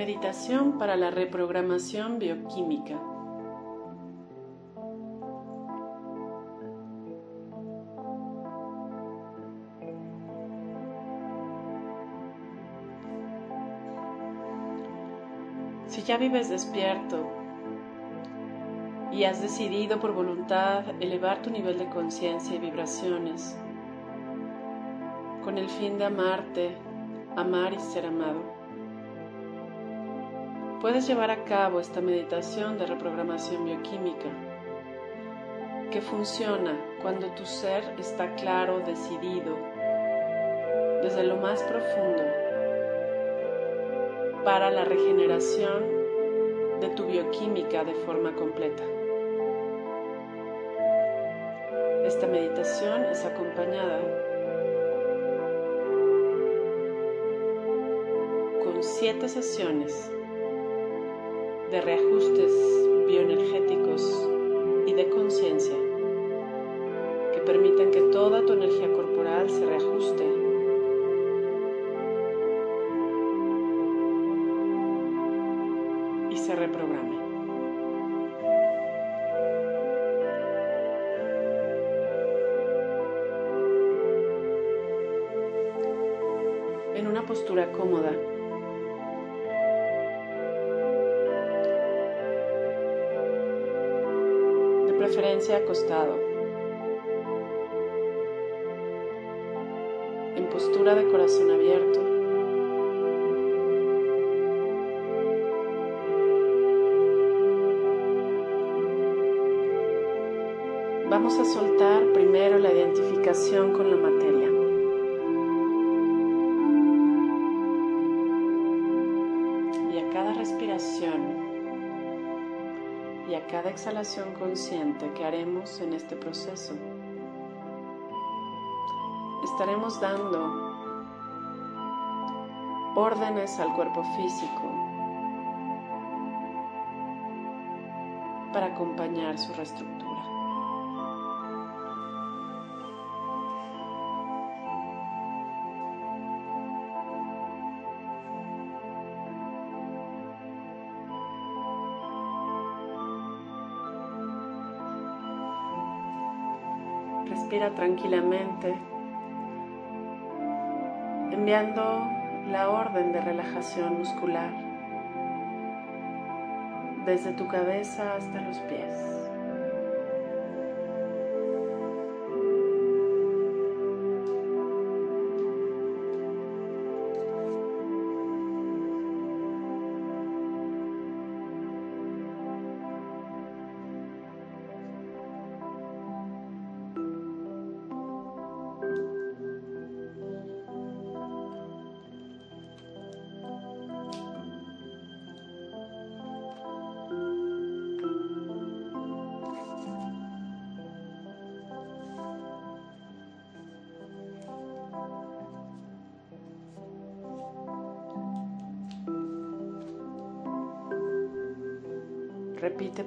Meditación para la reprogramación bioquímica. Si ya vives despierto y has decidido por voluntad elevar tu nivel de conciencia y vibraciones con el fin de amarte, amar y ser amado, puedes llevar a cabo esta meditación de reprogramación bioquímica que funciona cuando tu ser está claro, decidido, desde lo más profundo para la regeneración de tu bioquímica de forma completa. Esta meditación es acompañada con siete sesiones de reajustes bioenergéticos y de conciencia que permitan que toda tu energía corporal se reajuste se reprograme. En una postura cómoda. Preferencia acostado. En postura de corazón abierto. Vamos a soltar primero la identificación con la materia. Cada exhalación consciente que haremos en este proceso, estaremos dando órdenes al cuerpo físico para acompañar su reestructura. Respira tranquilamente, enviando la orden de relajación muscular desde tu cabeza hasta los pies.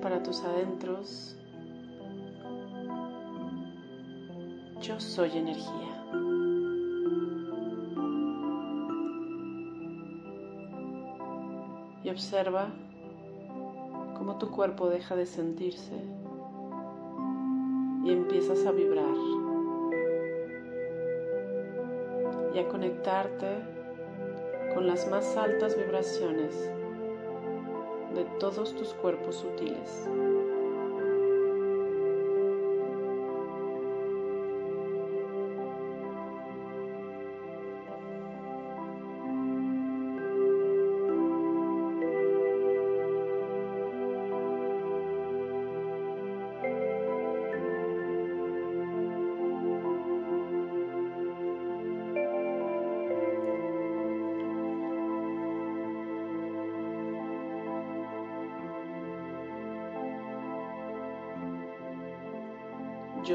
Para tus adentros. Yo soy energía. Y observa cómo tu cuerpo deja de sentirse y empiezas a vibrar y a conectarte con las más altas vibraciones de todos tus cuerpos sutiles.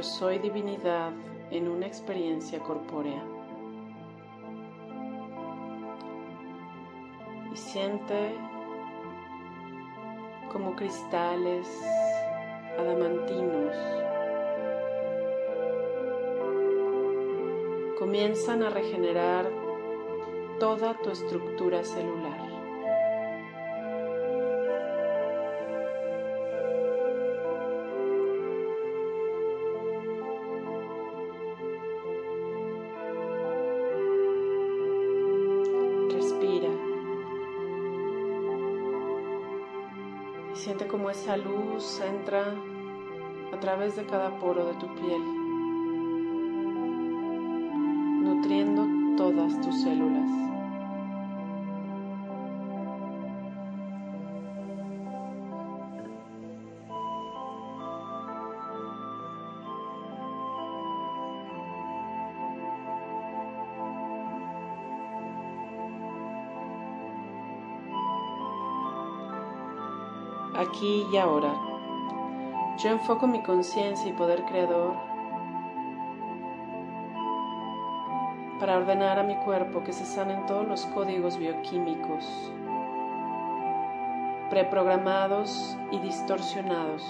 Soy divinidad en una experiencia corpórea. Y siente como cristales adamantinos comienzan a regenerar toda tu estructura celular. Como esa luz entra a través de cada poro de tu piel, aquí y ahora. Yo enfoco mi conciencia y poder creador para ordenar a mi cuerpo que se sanen todos los códigos bioquímicos preprogramados y distorsionados.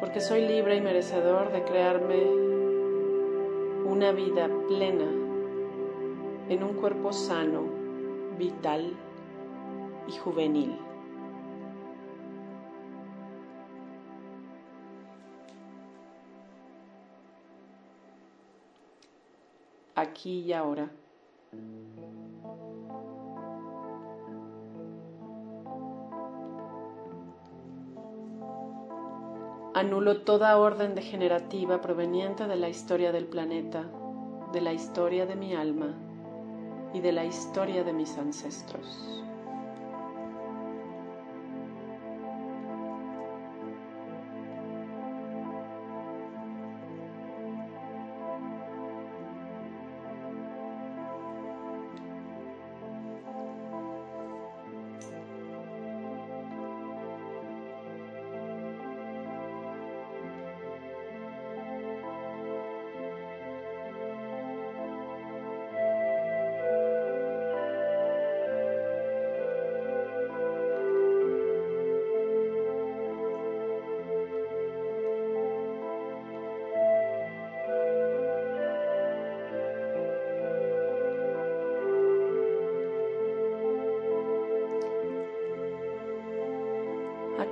Porque soy libre y merecedor de crearme una vida plena en un cuerpo sano vital y juvenil. Aquí y ahora. Anulo toda orden degenerativa proveniente de la historia del planeta, de la historia de mi alma y de la historia de mis ancestros.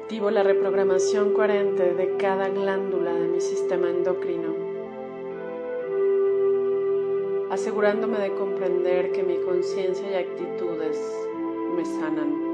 Activo la reprogramación coherente de cada glándula de mi sistema endocrino, asegurándome de comprender que mi conciencia y actitudes me sanan.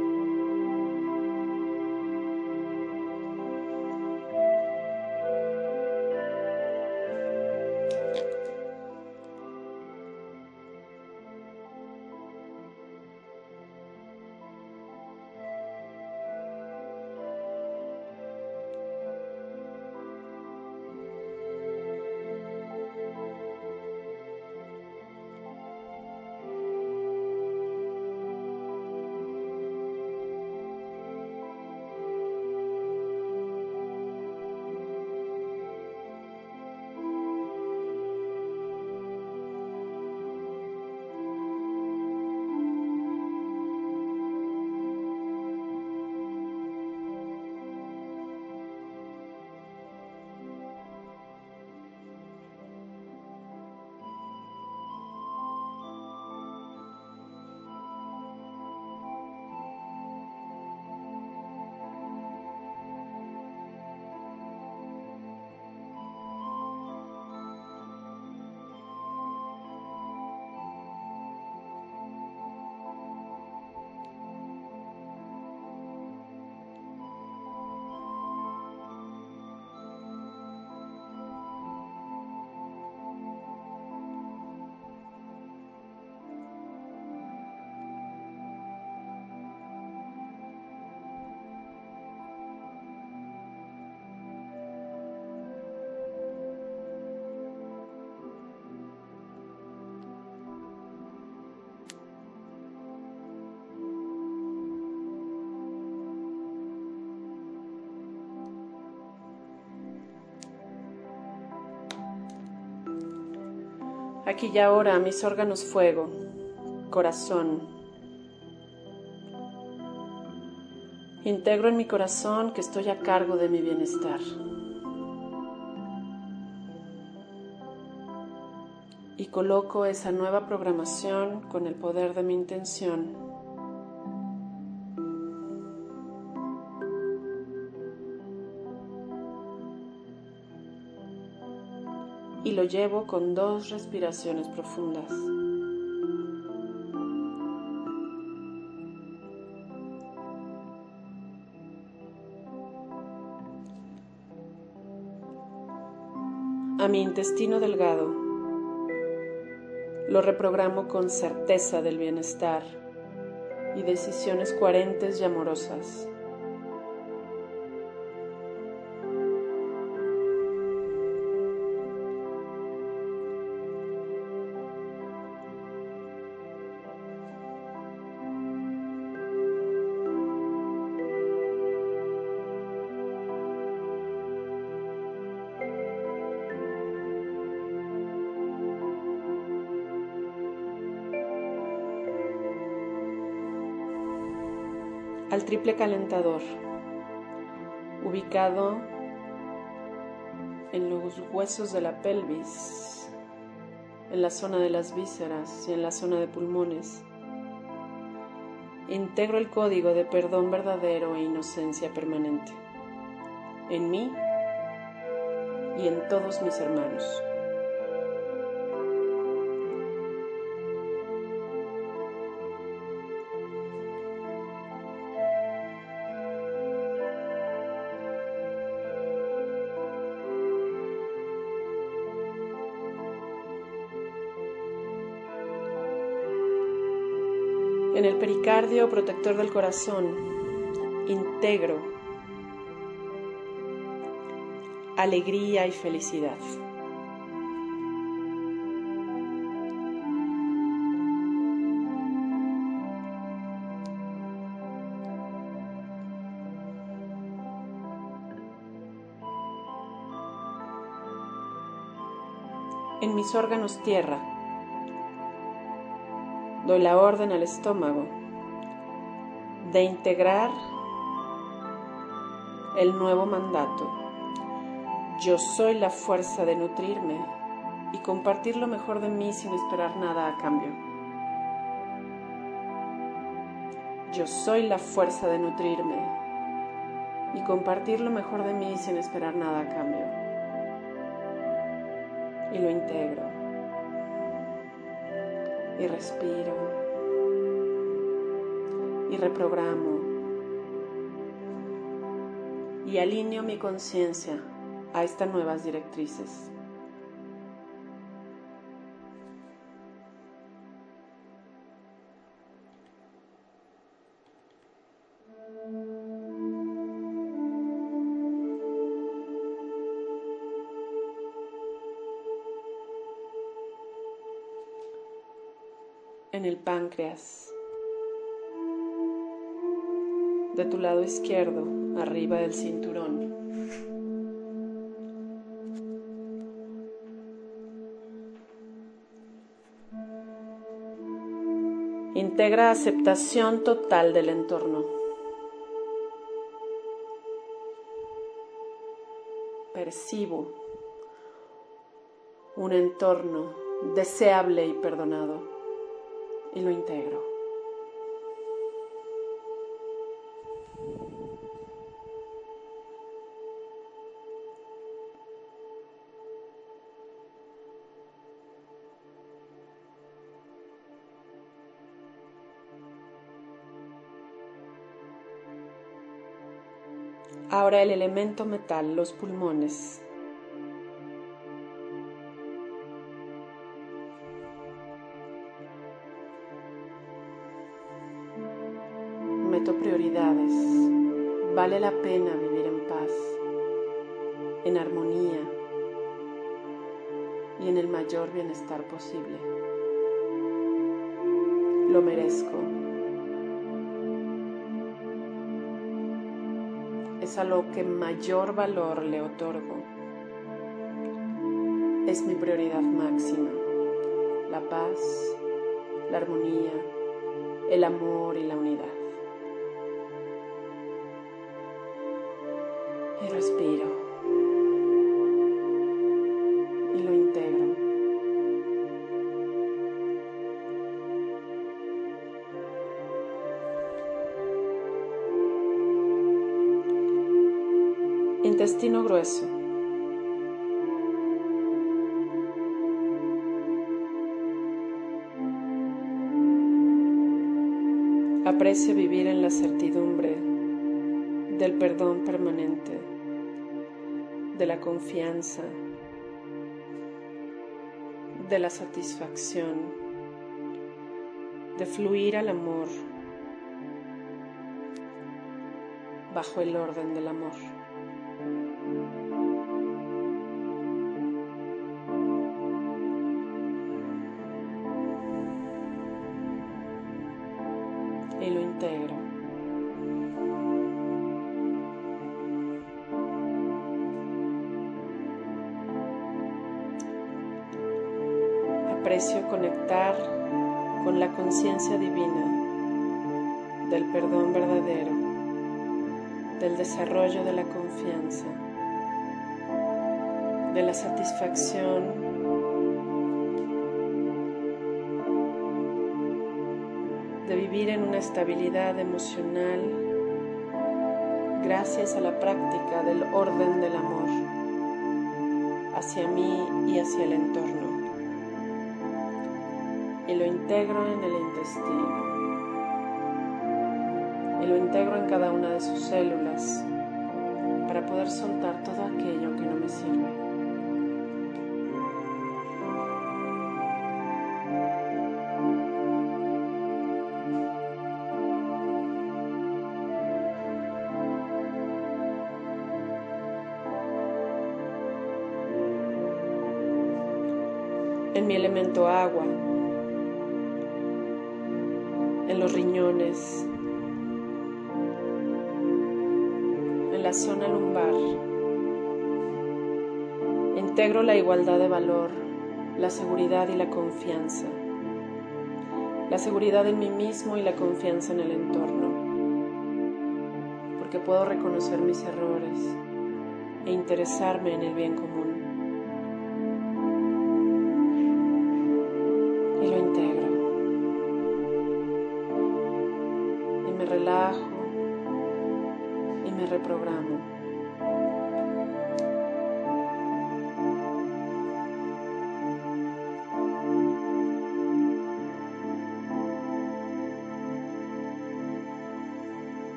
Aquí y ahora mis órganos fuego, corazón. Integro en mi corazón que estoy a cargo de mi bienestar. Y coloco esa nueva programación con el poder de mi intención lo llevo con dos respiraciones profundas. A mi intestino delgado lo reprogramo con certeza del bienestar y decisiones coherentes y amorosas. Triple calentador, ubicado en los huesos de la pelvis, en la zona de las vísceras y en la zona de pulmones. Integro el código de perdón verdadero e inocencia permanente en mí y en todos mis hermanos. Pericardio protector del corazón, integro alegría y felicidad. En mis órganos tierra, doy la orden al estómago de integrar el nuevo mandato. Yo soy la fuerza de nutrirme y compartir lo mejor de mí sin esperar nada a cambio. Yo soy la fuerza de nutrirme y compartir lo mejor de mí sin esperar nada a cambio. Y lo integro y respiro y reprogramo y alineo mi conciencia a estas nuevas directrices. en el páncreas, de tu lado izquierdo, arriba del cinturón. Integra aceptación total del entorno. Percibo un entorno deseable y perdonado y lo integro. Ahora el elemento metal, los pulmones. prioridades. Vale la pena vivir en paz, en armonía y en el mayor bienestar posible. Lo merezco. Es a lo que mayor valor le otorgo. Es mi prioridad máxima. La paz, la armonía, el amor y la unidad. y respiro Intestino grueso. Aprecio vivir en la certidumbre del perdón permanente de la confianza, de la satisfacción, de fluir al amor bajo el orden del amor. Del perdón verdadero del desarrollo de la confianza, de la satisfacción, de vivir en una estabilidad emocional gracias a la práctica del orden del amor hacia mí y hacia el entorno. Y lo integro en el intestino lo integro en cada una de sus células para poder soltar todo aquello que no me sirve. En mi elemento agua, en los riñones, la zona lumbar. Integro la igualdad de valor, la seguridad y la confianza. La seguridad en mí mismo y la confianza en el entorno. Porque puedo reconocer mis errores e interesarme en el bien común.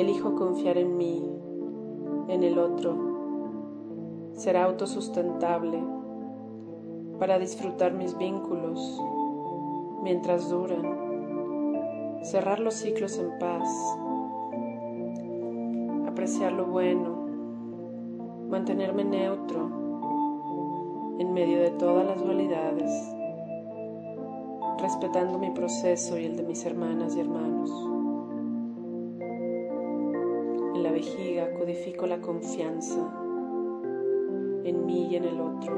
Elijo confiar en mí en el otro, ser autosustentable para disfrutar mis vínculos mientras duran, cerrar los ciclos en paz, apreciar lo bueno, mantenerme neutro en medio de todas las dualidades, respetando mi proceso y el de mis hermanas y hermanos codifico la confianza en mí y en el otro,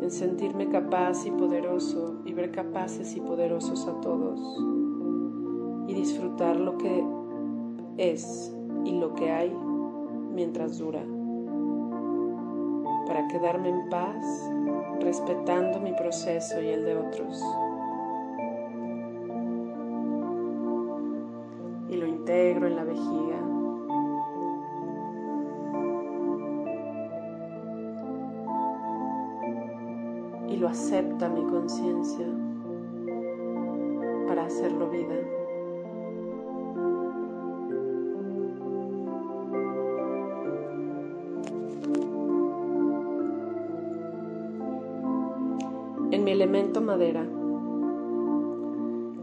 en sentirme capaz y poderoso y ver capaces y poderosos a todos. Y disfrutar lo que es y lo que hay mientras dura, para quedarme en paz respetando mi proceso y el de otros. En la vejiga. Y lo acepta mi conciencia para hacerlo vida. En mi elemento madera,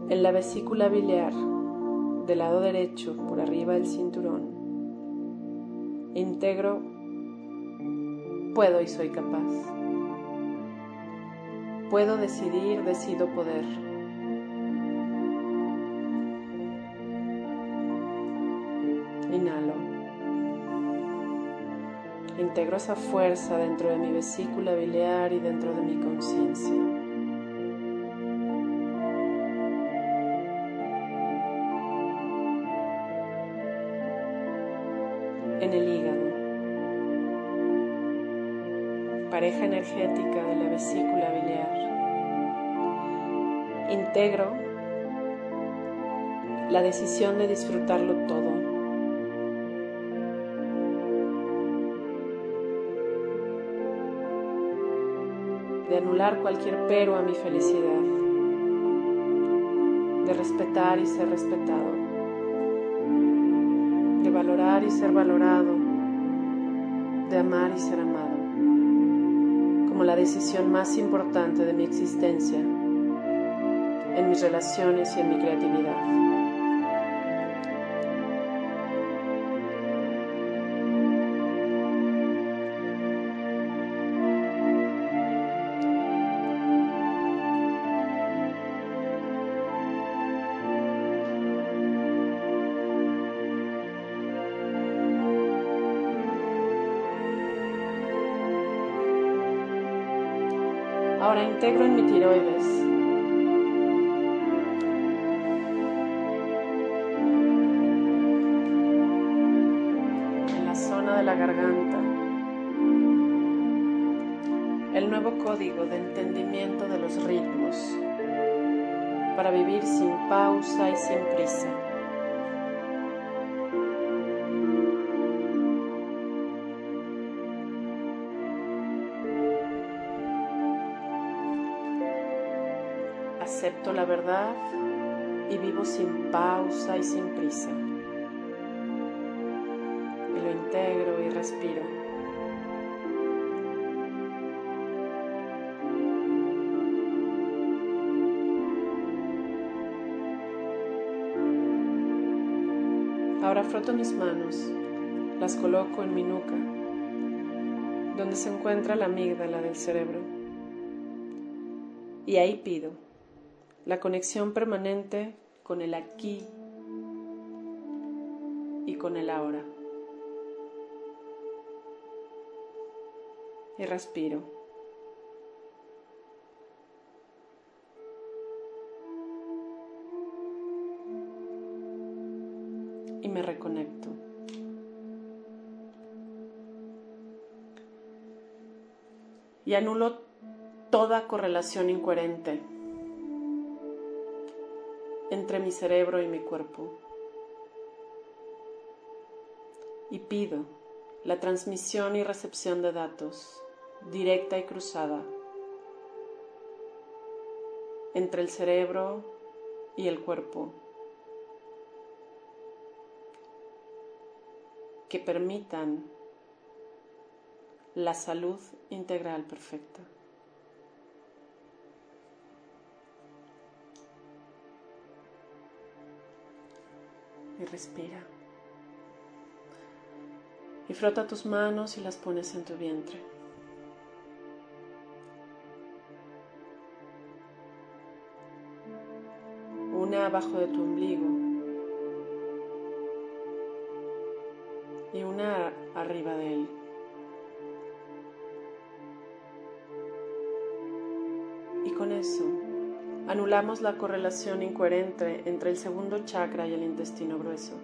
en la vesícula biliar, del lado derecho por arriba del cinturón. Integro, puedo y soy capaz. Puedo decidir, decido poder. Inhalo. Integro esa fuerza dentro de mi vesícula biliar y dentro de mi conciencia. Energética de la vesícula biliar. Integro la decisión de disfrutarlo todo. de anular cualquier pero a mi felicidad, de respetar y ser respetado, de valorar y ser valorado, de amar y ser amado, la decisión más importante de mi existencia, en mis relaciones y en mi creatividad. Ahora integro en mi tiroides. En la zona de la garganta. El nuevo código de entendimiento de los ritmos para vivir sin pausa y sin prisa. La verdad y vivo sin pausa y sin prisa. Me lo integro y respiro. Ahora froto mis manos, las coloco en mi nuca, donde se encuentra la amígdala del cerebro. Y ahí pido la conexión permanente con el aquí y con el ahora. Y respiro. Y me reconecto. Y anulo toda correlación incoherente entre mi cerebro y mi cuerpo. Y pido la transmisión y recepción de datos directa y cruzada entre el cerebro y el cuerpo que permitan la salud integral perfecta. Y respira. Y frota tus manos y las pones en tu vientre. Una abajo de tu ombligo y una arriba de él. Y con eso anulamos la correlación incoherente entre el segundo chakra y el intestino grueso,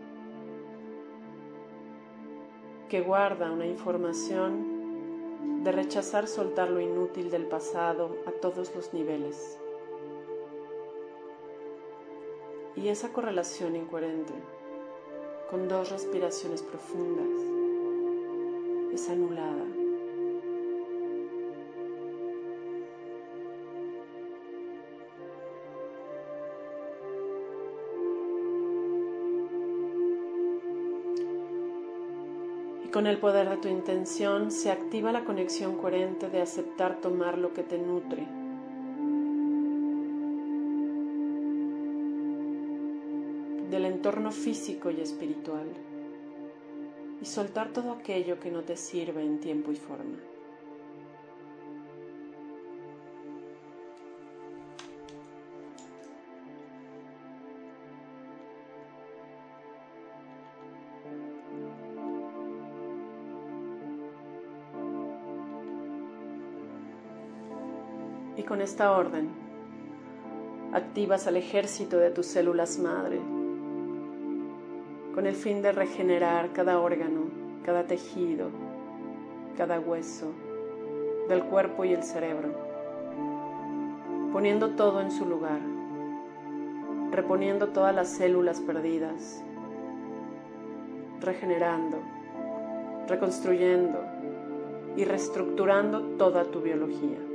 que guarda una información de rechazar soltar lo inútil del pasado a todos los niveles. Y esa correlación incoherente, con dos respiraciones profundas, es anulada. Con el poder de tu intención se activa la conexión coherente de aceptar tomar lo que te nutre. del entorno físico y espiritual y soltar todo aquello que no te sirve en tiempo y forma. Con esta orden activas al ejército de tus células madre con el fin de regenerar cada órgano, cada tejido, cada hueso del cuerpo y el cerebro, poniendo todo en su lugar, reponiendo todas las células perdidas, regenerando, reconstruyendo y reestructurando toda tu biología.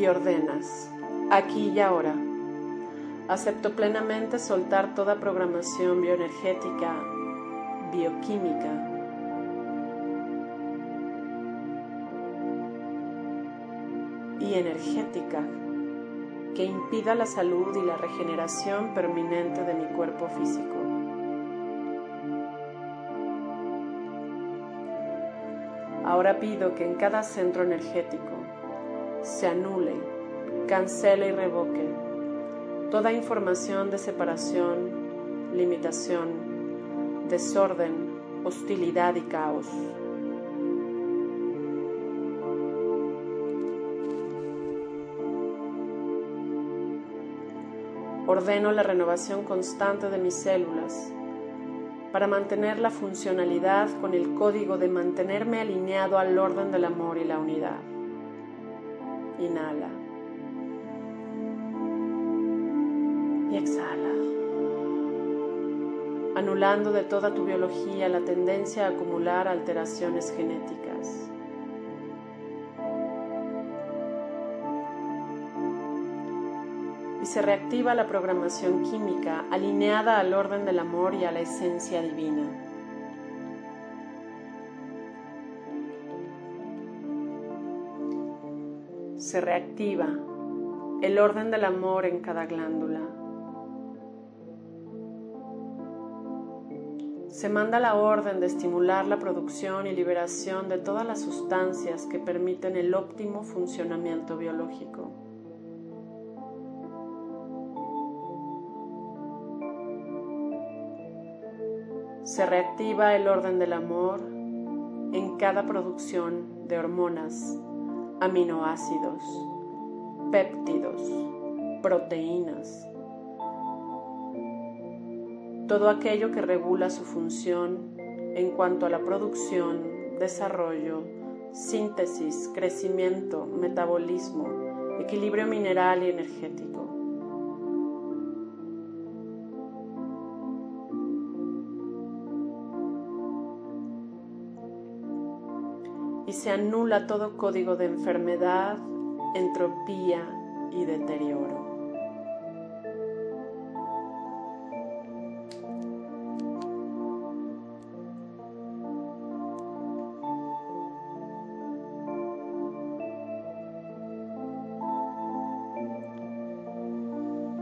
Y ordenas, aquí y ahora. Acepto plenamente soltar toda programación bioenergética, bioquímica, y energética que impida la salud y la regeneración permanente de mi cuerpo físico. Ahora pido que en cada centro energético se anule, cancele y revoque toda información de separación, limitación, desorden, hostilidad y caos. Ordeno la renovación constante de mis células para mantener la funcionalidad con el código de mantenerme alineado al orden del amor y la unidad. Inhala. Y exhala. Anulando de toda tu biología la tendencia a acumular alteraciones genéticas. y se reactiva la programación química alineada al orden del amor y a la esencia divina. Se reactiva el orden del amor en cada glándula. Se manda la orden de estimular la producción y liberación de todas las sustancias que permiten el óptimo funcionamiento biológico. se reactiva el orden del amor en cada producción de hormonas, aminoácidos, péptidos, proteínas, todo aquello que regula su función en cuanto a la producción, desarrollo, síntesis, crecimiento, metabolismo, equilibrio mineral y energético. Anula todo código de enfermedad, entropía y deterioro.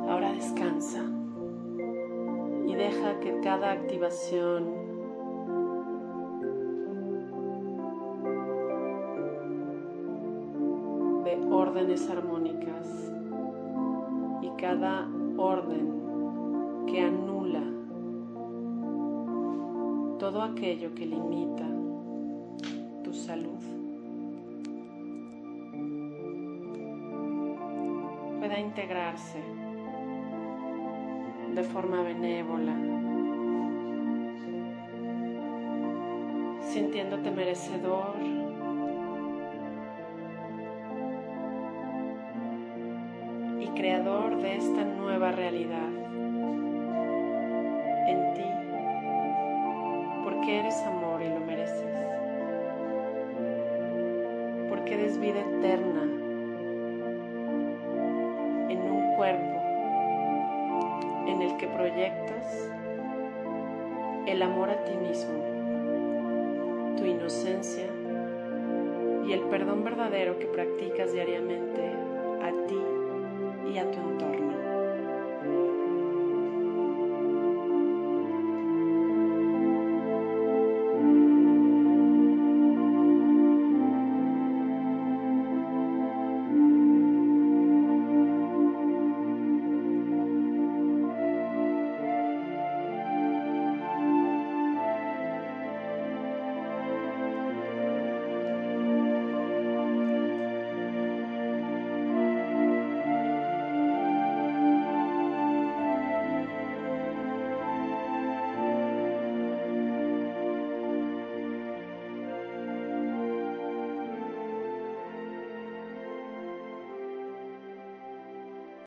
Ahora descansa y deja que cada activación órdenes armónicas y cada orden que anula todo aquello que limita tu salud. Pueda integrarse de forma benévola, sintiéndote merecedor de esta nueva realidad en ti, porque eres amor y lo mereces, porque eres vida eterna en un cuerpo en el que proyectas el amor a ti mismo, tu inocencia y el perdón verdadero que practicas diariamente a ti y a tu entorno.